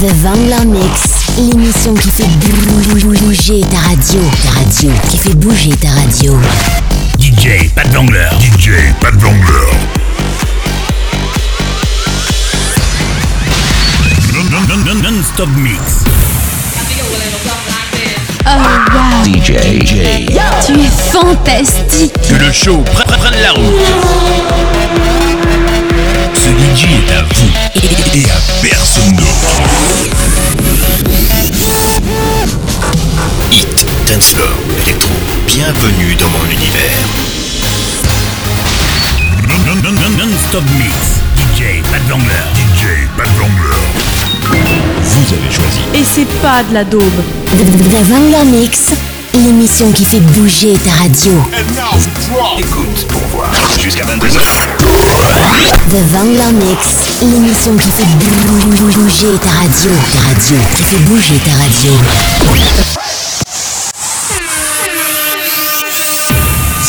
The Vangler Mix, l'émission qui fait bouger ta radio. Ta radio, qui fait bouger ta radio. DJ Pat Vangler. DJ Pat Vangler. Non-stop mix. Oh wow. DJ. DJ. Tu es fantastique. Que le show prenne la route. Est à vous et à personne d'autre. Hit, dancefloor, électro, bienvenue dans mon univers. Non-stop mix. DJ Pat Vangler. DJ Pat Vangler. Vous avez choisi. Et c'est pas de la daube. The Vangler Mix, l'émission qui fait bouger ta radio. Écoute pour voir. Jusqu'à 22h. The Vangler Mix, l'émission qui fait bouger ta radio. Ta radio, qui fait bouger ta radio.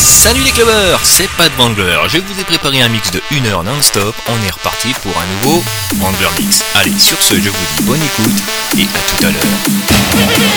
Salut les clubbers, c'est Pat Wangler. Je vous ai préparé un mix de 1 heure non-stop. On est reparti pour un nouveau Wangler Mix. Allez, sur ce, je vous dis bonne écoute et à tout à l'heure.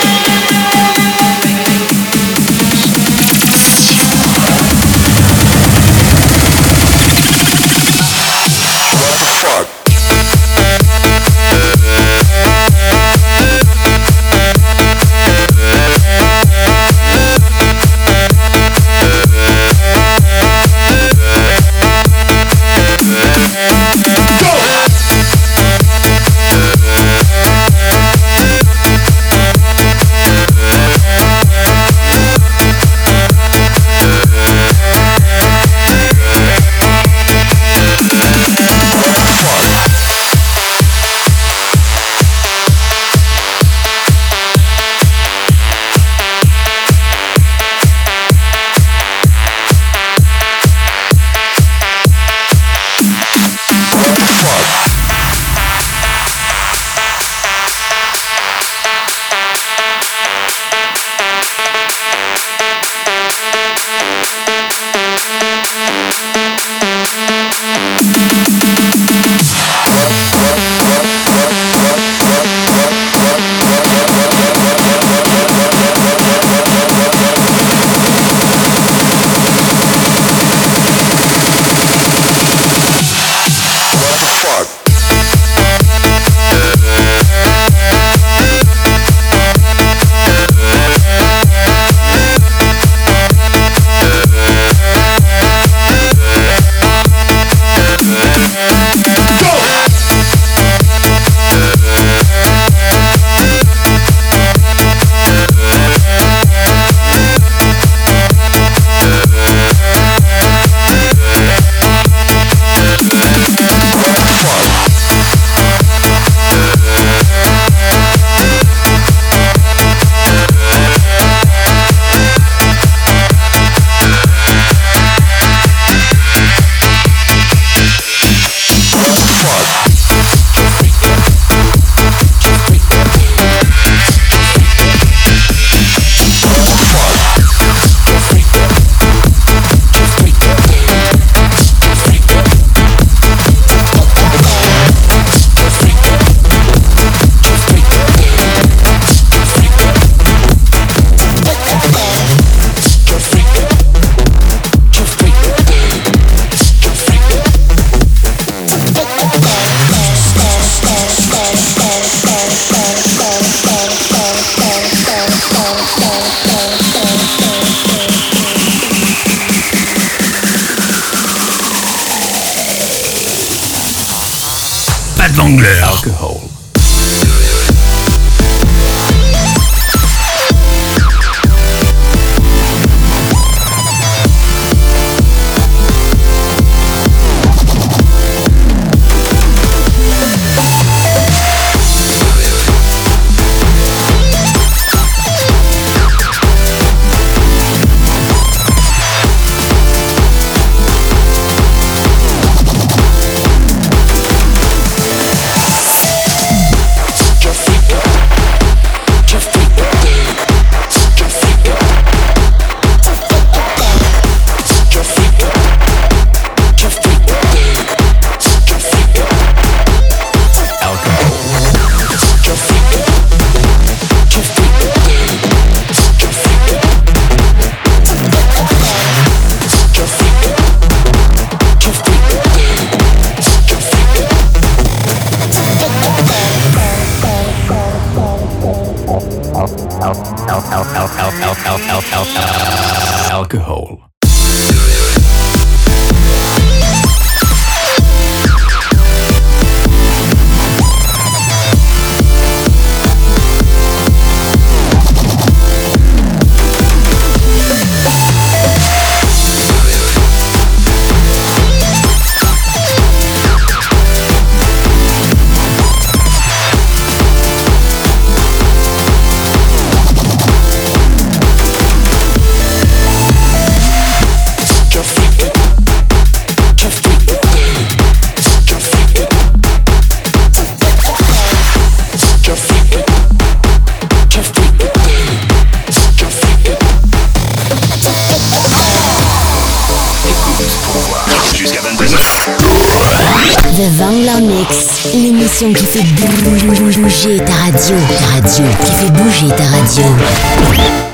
L'émission qui fait bouger ta radio. Ta radio, qui fait bouger ta radio.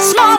small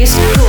It's cool.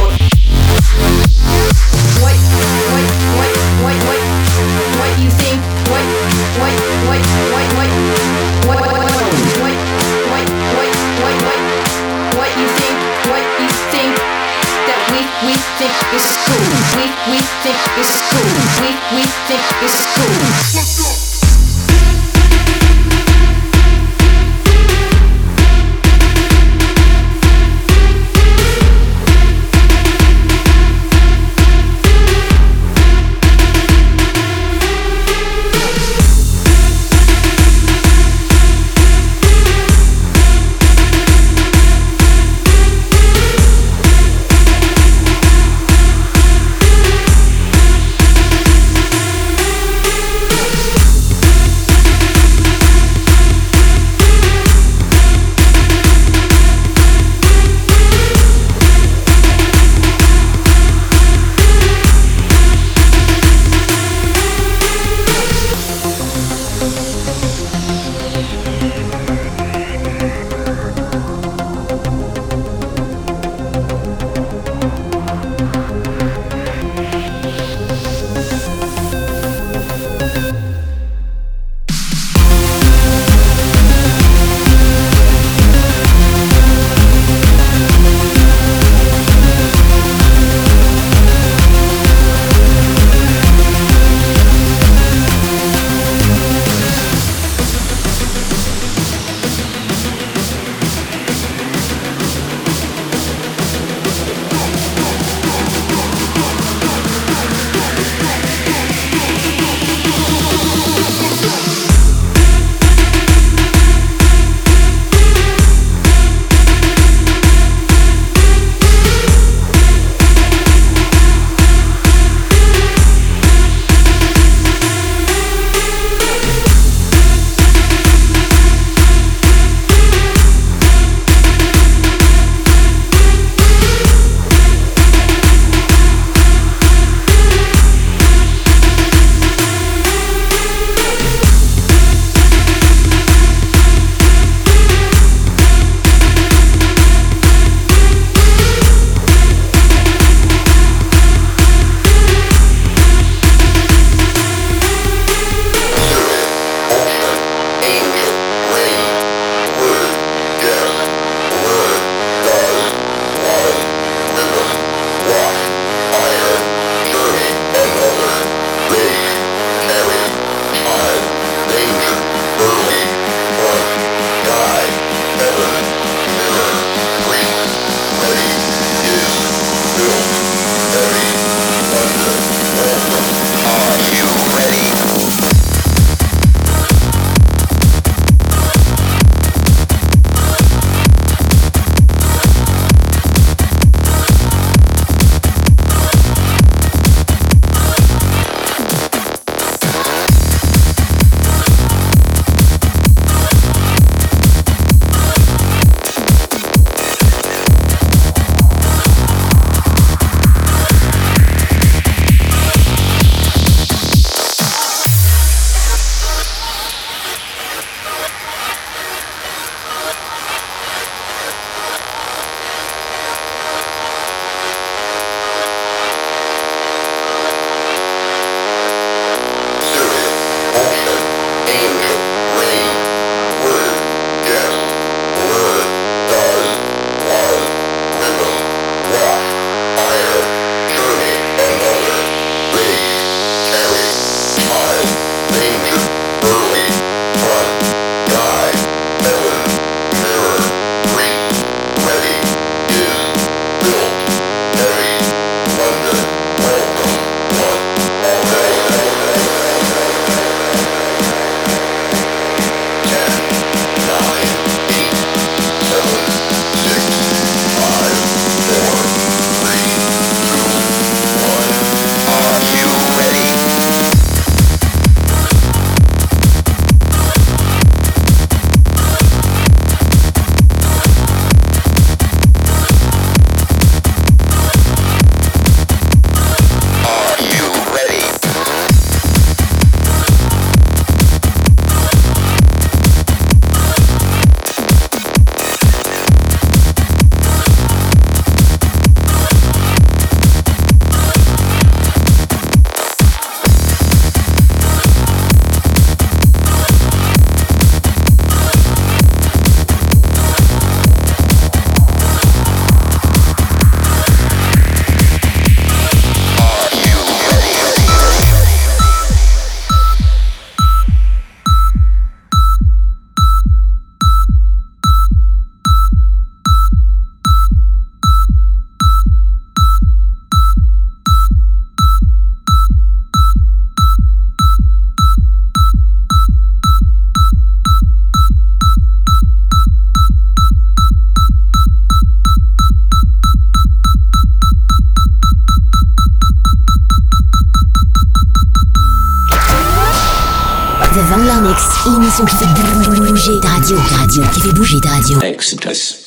Qui fait bouger radio, radio, qui fait bouger radio. Exodus.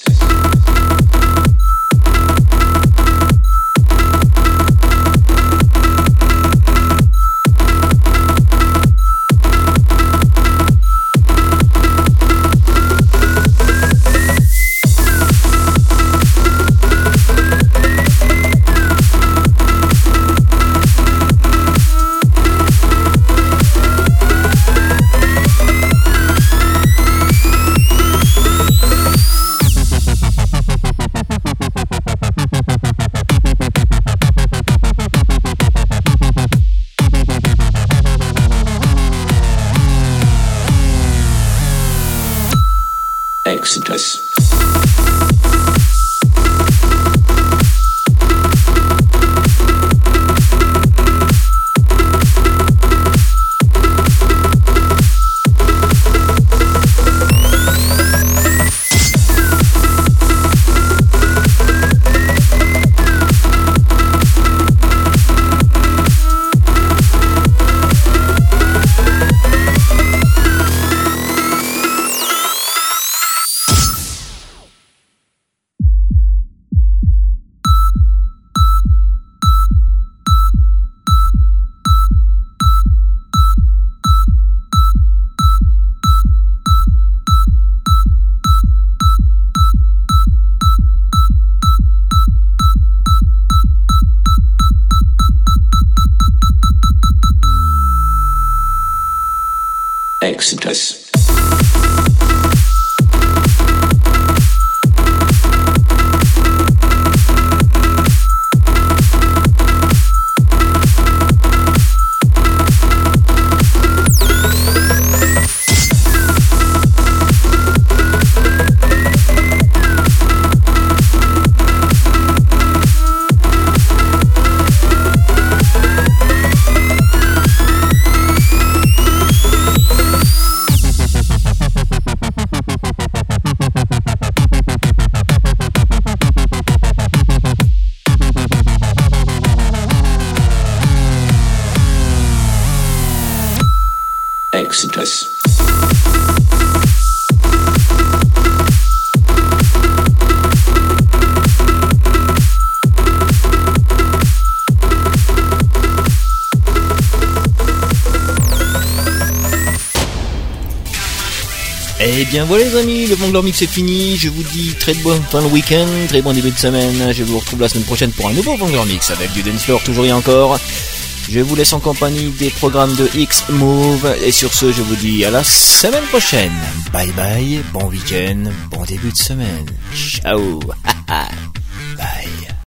Exodus. Bien voilà les amis, le Vangler Mix est fini, je vous dis très bon fin de week-end, très bon début de semaine, je vous retrouve la semaine prochaine pour un nouveau Vangler Mix avec du dance floor toujours et encore. Je vous laisse en compagnie des programmes de X-Move et sur ce je vous dis à la semaine prochaine. Bye bye, bon week-end, bon début de semaine. Ciao.